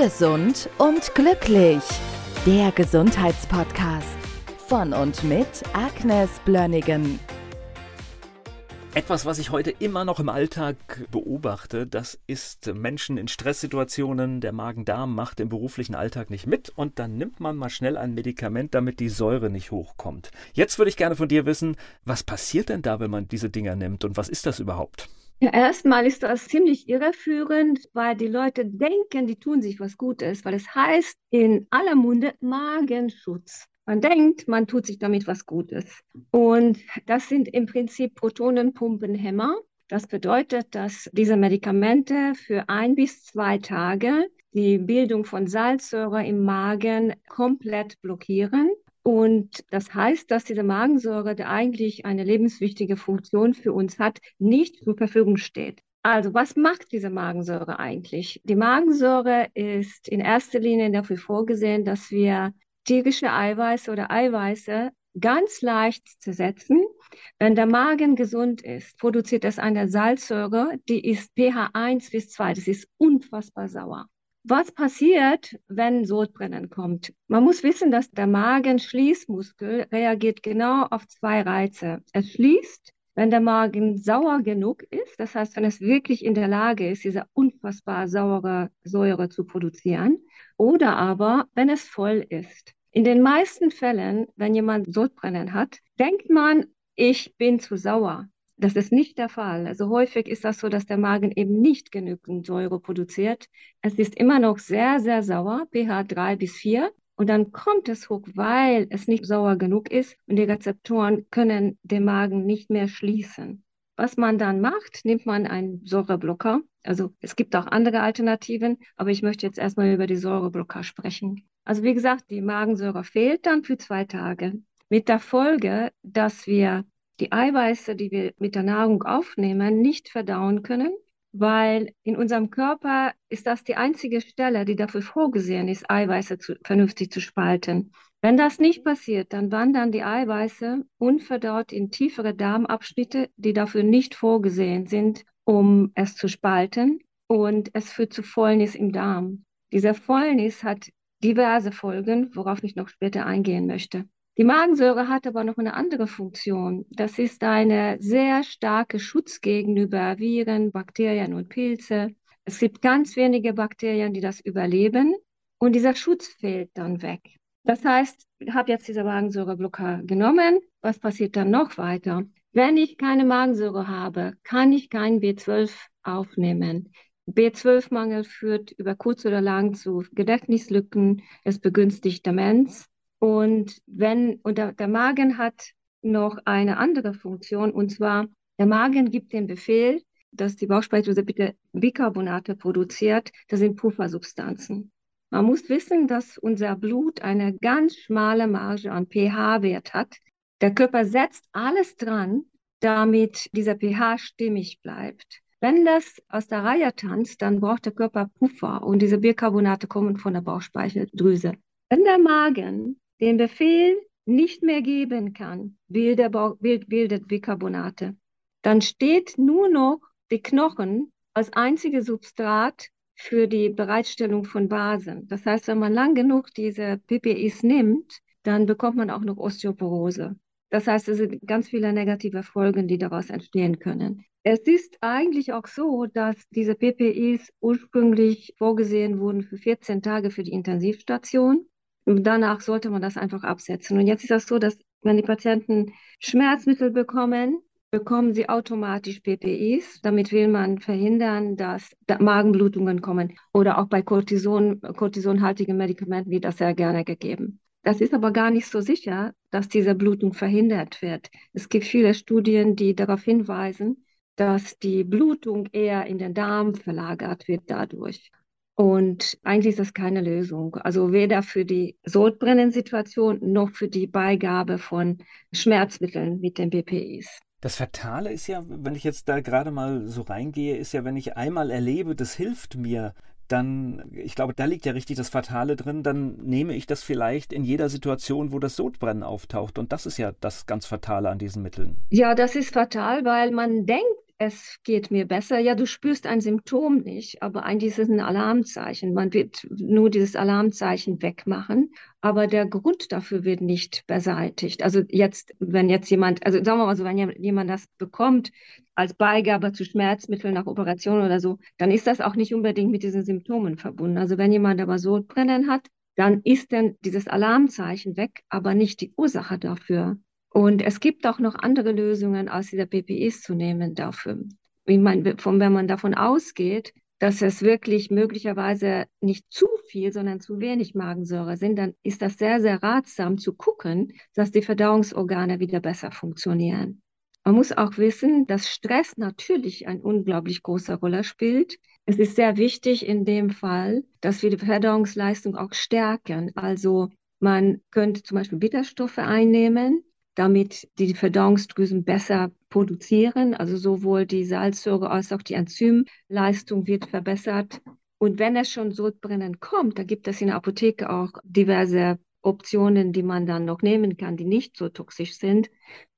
Gesund und glücklich. Der Gesundheitspodcast von und mit Agnes Blönnigan. Etwas, was ich heute immer noch im Alltag beobachte, das ist Menschen in Stresssituationen. Der Magen-Darm macht im beruflichen Alltag nicht mit und dann nimmt man mal schnell ein Medikament, damit die Säure nicht hochkommt. Jetzt würde ich gerne von dir wissen, was passiert denn da, wenn man diese Dinger nimmt und was ist das überhaupt? Ja, erstmal ist das ziemlich irreführend, weil die Leute denken, die tun sich was Gutes, weil es heißt in aller Munde Magenschutz. Man denkt, man tut sich damit was Gutes. Und das sind im Prinzip Protonenpumpenhämmer. Das bedeutet, dass diese Medikamente für ein bis zwei Tage die Bildung von Salzsäure im Magen komplett blockieren und das heißt, dass diese Magensäure, die eigentlich eine lebenswichtige Funktion für uns hat, nicht zur Verfügung steht. Also, was macht diese Magensäure eigentlich? Die Magensäure ist in erster Linie dafür vorgesehen, dass wir tierische Eiweiße oder Eiweiße ganz leicht zersetzen. Wenn der Magen gesund ist, produziert es eine Salzsäure, die ist pH 1 bis 2. Das ist unfassbar sauer. Was passiert, wenn Sodbrennen kommt? Man muss wissen, dass der Magenschließmuskel reagiert genau auf zwei Reize. Es schließt, wenn der Magen sauer genug ist, das heißt, wenn es wirklich in der Lage ist, diese unfassbar saure Säure zu produzieren, oder aber, wenn es voll ist. In den meisten Fällen, wenn jemand Sodbrennen hat, denkt man, ich bin zu sauer. Das ist nicht der Fall. Also häufig ist das so, dass der Magen eben nicht genügend Säure produziert. Es ist immer noch sehr, sehr sauer, pH 3 bis 4. Und dann kommt es hoch, weil es nicht sauer genug ist und die Rezeptoren können den Magen nicht mehr schließen. Was man dann macht, nimmt man einen Säureblocker. Also es gibt auch andere Alternativen, aber ich möchte jetzt erstmal über die Säureblocker sprechen. Also wie gesagt, die Magensäure fehlt dann für zwei Tage. Mit der Folge, dass wir die Eiweiße, die wir mit der Nahrung aufnehmen, nicht verdauen können, weil in unserem Körper ist das die einzige Stelle, die dafür vorgesehen ist, Eiweiße zu, vernünftig zu spalten. Wenn das nicht passiert, dann wandern die Eiweiße unverdaut in tiefere Darmabschnitte, die dafür nicht vorgesehen sind, um es zu spalten. Und es führt zu Fäulnis im Darm. Dieser Fäulnis hat diverse Folgen, worauf ich noch später eingehen möchte. Die Magensäure hat aber noch eine andere Funktion. Das ist eine sehr starke Schutz gegenüber Viren, Bakterien und Pilze. Es gibt ganz wenige Bakterien, die das überleben und dieser Schutz fällt dann weg. Das heißt, ich habe jetzt diese Magensäureblocker genommen. Was passiert dann noch weiter? Wenn ich keine Magensäure habe, kann ich kein B12 aufnehmen. B12-Mangel führt über kurz oder lang zu Gedächtnislücken, es begünstigt Demenz und wenn, und der, der Magen hat noch eine andere Funktion, und zwar, der Magen gibt den Befehl, dass die Bauchspeicheldrüse bitte Bicarbonate produziert. Das sind Puffersubstanzen. Man muss wissen, dass unser Blut eine ganz schmale Marge an pH-Wert hat. Der Körper setzt alles dran, damit dieser pH stimmig bleibt. Wenn das aus der Reihe tanzt, dann braucht der Körper Puffer und diese Bicarbonate kommen von der Bauchspeicheldrüse. Wenn der Magen den Befehl nicht mehr geben kann, bildet, bildet Bicarbonate. Dann steht nur noch die Knochen als einzige Substrat für die Bereitstellung von Basen. Das heißt, wenn man lang genug diese PPIs nimmt, dann bekommt man auch noch Osteoporose. Das heißt, es sind ganz viele negative Folgen, die daraus entstehen können. Es ist eigentlich auch so, dass diese PPIs ursprünglich vorgesehen wurden für 14 Tage für die Intensivstation. Danach sollte man das einfach absetzen. Und jetzt ist das so, dass wenn die Patienten Schmerzmittel bekommen, bekommen sie automatisch PPIs. Damit will man verhindern, dass Magenblutungen kommen. Oder auch bei Cortison, cortisonhaltigen Medikamenten wird das sehr gerne gegeben. Das ist aber gar nicht so sicher, dass diese Blutung verhindert wird. Es gibt viele Studien, die darauf hinweisen, dass die Blutung eher in den Darm verlagert wird dadurch. Und eigentlich ist das keine Lösung. Also weder für die Sodbrennensituation noch für die Beigabe von Schmerzmitteln mit den BPIs. Das Fatale ist ja, wenn ich jetzt da gerade mal so reingehe, ist ja, wenn ich einmal erlebe, das hilft mir, dann, ich glaube, da liegt ja richtig das Fatale drin, dann nehme ich das vielleicht in jeder Situation, wo das Sodbrennen auftaucht. Und das ist ja das ganz Fatale an diesen Mitteln. Ja, das ist fatal, weil man denkt, es geht mir besser. Ja, du spürst ein Symptom nicht, aber eigentlich ist es ein Alarmzeichen. Man wird nur dieses Alarmzeichen wegmachen, aber der Grund dafür wird nicht beseitigt. Also jetzt, wenn jetzt jemand, also sagen wir mal so, wenn jemand das bekommt als Beigabe zu Schmerzmitteln nach Operation oder so, dann ist das auch nicht unbedingt mit diesen Symptomen verbunden. Also wenn jemand aber Sodbrennen hat, dann ist dann dieses Alarmzeichen weg, aber nicht die Ursache dafür. Und es gibt auch noch andere Lösungen aus dieser PPIs zu nehmen dafür. Wie man, von, wenn man davon ausgeht, dass es wirklich möglicherweise nicht zu viel, sondern zu wenig Magensäure sind, dann ist das sehr, sehr ratsam zu gucken, dass die Verdauungsorgane wieder besser funktionieren. Man muss auch wissen, dass Stress natürlich eine unglaublich große Rolle spielt. Es ist sehr wichtig in dem Fall, dass wir die Verdauungsleistung auch stärken. Also man könnte zum Beispiel Bitterstoffe einnehmen, damit die Verdauungsdrüsen besser produzieren. Also sowohl die Salzsäure als auch die Enzymleistung wird verbessert. Und wenn es schon Sodbrennen kommt, da gibt es in der Apotheke auch diverse Optionen, die man dann noch nehmen kann, die nicht so toxisch sind.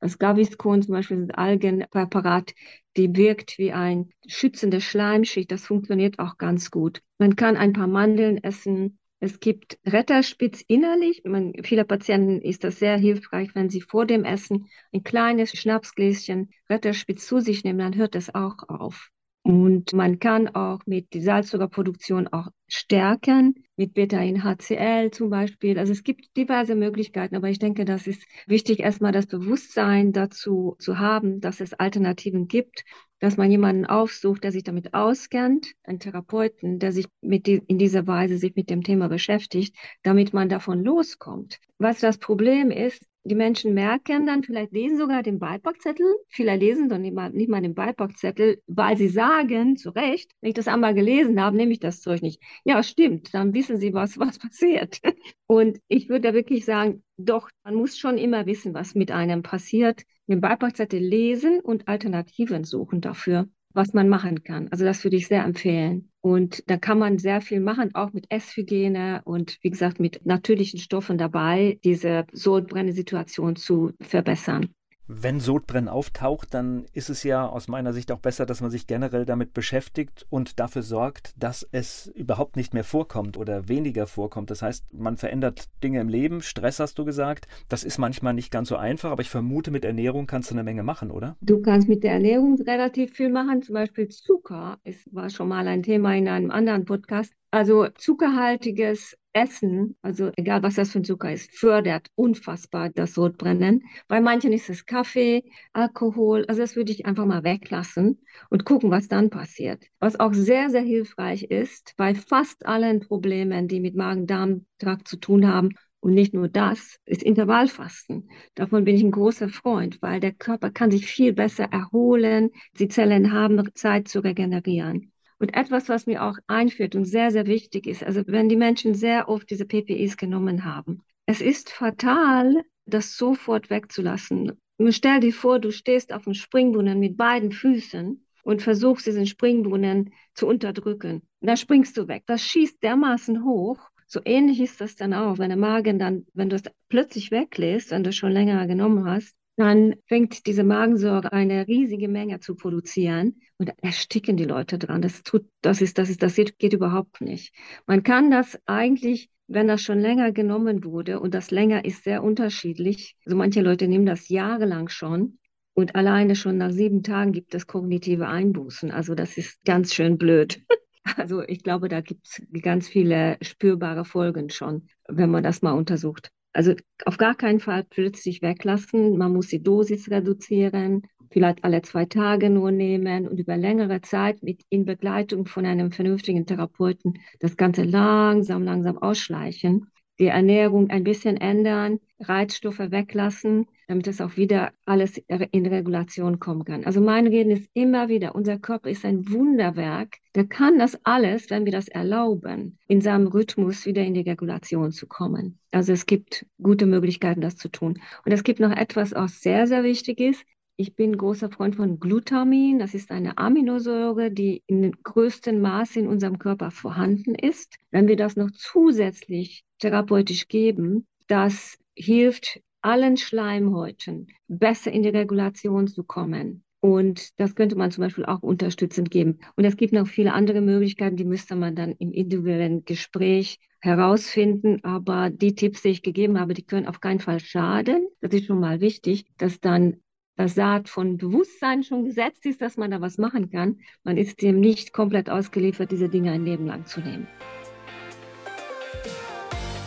Das Gaviscon zum Beispiel ist ein Algenpräparat, die wirkt wie ein schützende Schleimschicht. Das funktioniert auch ganz gut. Man kann ein paar Mandeln essen, es gibt Retterspitz innerlich. Man, viele Patienten ist das sehr hilfreich, wenn sie vor dem Essen ein kleines Schnapsgläschen Retterspitz zu sich nehmen, dann hört das auch auf. Und man kann auch mit der Salzzuckerproduktion auch stärken, mit Beta-in-HCl zum Beispiel. Also es gibt diverse Möglichkeiten, aber ich denke, das ist wichtig, erstmal das Bewusstsein dazu zu haben, dass es Alternativen gibt dass man jemanden aufsucht, der sich damit auskennt, einen Therapeuten, der sich mit die, in dieser Weise sich mit dem Thema beschäftigt, damit man davon loskommt. Was das Problem ist, die Menschen merken dann, vielleicht lesen sogar den Beipackzettel, viele lesen dann nicht mal, nicht mal den Beipackzettel, weil sie sagen, zu Recht, wenn ich das einmal gelesen habe, nehme ich das Zeug nicht. Ja, stimmt, dann wissen sie, was, was passiert. Und ich würde da wirklich sagen, doch, man muss schon immer wissen, was mit einem passiert, den Beipackzettel lesen und Alternativen suchen dafür, was man machen kann. Also das würde ich sehr empfehlen. Und da kann man sehr viel machen, auch mit Esshygiene und wie gesagt mit natürlichen Stoffen dabei, diese Sodbrenne-Situation zu verbessern. Wenn Sodbrennen auftaucht, dann ist es ja aus meiner Sicht auch besser, dass man sich generell damit beschäftigt und dafür sorgt, dass es überhaupt nicht mehr vorkommt oder weniger vorkommt. Das heißt, man verändert Dinge im Leben, Stress hast du gesagt. Das ist manchmal nicht ganz so einfach, aber ich vermute, mit Ernährung kannst du eine Menge machen, oder? Du kannst mit der Ernährung relativ viel machen. Zum Beispiel Zucker. Es war schon mal ein Thema in einem anderen Podcast. Also zuckerhaltiges Essen, also egal was das für ein Zucker ist, fördert unfassbar das Sodbrennen. Bei manchen ist es Kaffee, Alkohol, also das würde ich einfach mal weglassen und gucken, was dann passiert. Was auch sehr, sehr hilfreich ist, bei fast allen Problemen, die mit Magen-Darm-Trakt zu tun haben, und nicht nur das, ist Intervallfasten. Davon bin ich ein großer Freund, weil der Körper kann sich viel besser erholen. Die Zellen haben Zeit zu regenerieren. Und etwas, was mir auch einführt und sehr, sehr wichtig ist, also wenn die Menschen sehr oft diese PPIs genommen haben, es ist fatal, das sofort wegzulassen. Stell dir vor, du stehst auf dem Springbrunnen mit beiden Füßen und versuchst diesen Springbrunnen zu unterdrücken. Da springst du weg. Das schießt dermaßen hoch. So ähnlich ist das dann auch, wenn der Magen dann, wenn du es plötzlich weglässt, wenn du es schon länger genommen hast, dann fängt diese Magensäure eine riesige Menge zu produzieren und ersticken die Leute dran. Das tut, das ist, das ist, das geht überhaupt nicht. Man kann das eigentlich, wenn das schon länger genommen wurde und das länger ist sehr unterschiedlich. Also manche Leute nehmen das jahrelang schon und alleine schon nach sieben Tagen gibt es kognitive Einbußen. Also das ist ganz schön blöd. Also ich glaube, da gibt es ganz viele spürbare Folgen schon, wenn man das mal untersucht. Also auf gar keinen Fall plötzlich weglassen. Man muss die Dosis reduzieren, vielleicht alle zwei Tage nur nehmen und über längere Zeit mit in Begleitung von einem vernünftigen Therapeuten das Ganze langsam, langsam ausschleichen die Ernährung ein bisschen ändern, Reizstoffe weglassen, damit es auch wieder alles in Regulation kommen kann. Also mein Reden ist immer wieder, unser Körper ist ein Wunderwerk, der kann das alles, wenn wir das erlauben, in seinem Rhythmus wieder in die Regulation zu kommen. Also es gibt gute Möglichkeiten, das zu tun. Und es gibt noch etwas, was sehr, sehr wichtig ist. Ich bin großer Freund von Glutamin. Das ist eine Aminosäure, die in größtem Maße in unserem Körper vorhanden ist. Wenn wir das noch zusätzlich therapeutisch geben, das hilft allen Schleimhäuten besser in die Regulation zu kommen. Und das könnte man zum Beispiel auch unterstützend geben. Und es gibt noch viele andere Möglichkeiten, die müsste man dann im individuellen Gespräch herausfinden. Aber die Tipps, die ich gegeben habe, die können auf keinen Fall schaden. Das ist schon mal wichtig, dass dann das Saat von Bewusstsein schon gesetzt ist, dass man da was machen kann. Man ist dem nicht komplett ausgeliefert, diese Dinge ein Leben lang zu nehmen.